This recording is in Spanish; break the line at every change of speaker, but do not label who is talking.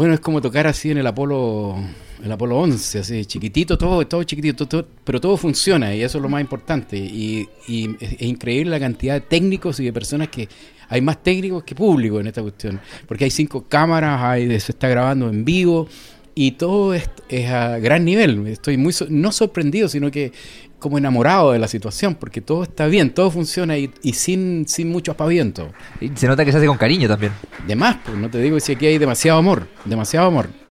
Bueno, es como tocar así en el Apolo, el Apolo 11, así chiquitito, todo, todo chiquitito, todo, pero todo funciona y eso es lo más importante. Y, y es, increíble la cantidad de técnicos y de personas que hay más técnicos que público en esta cuestión, porque hay cinco cámaras, hay, se está grabando en vivo y todo es, es a gran nivel. Estoy muy so- no sorprendido, sino que como enamorado de la situación, porque todo está bien, todo funciona y, y sin, sin mucho aspaviento.
Y se nota que se hace con cariño también.
De más, pues no te digo si aquí hay demasiado amor, demasiado amor.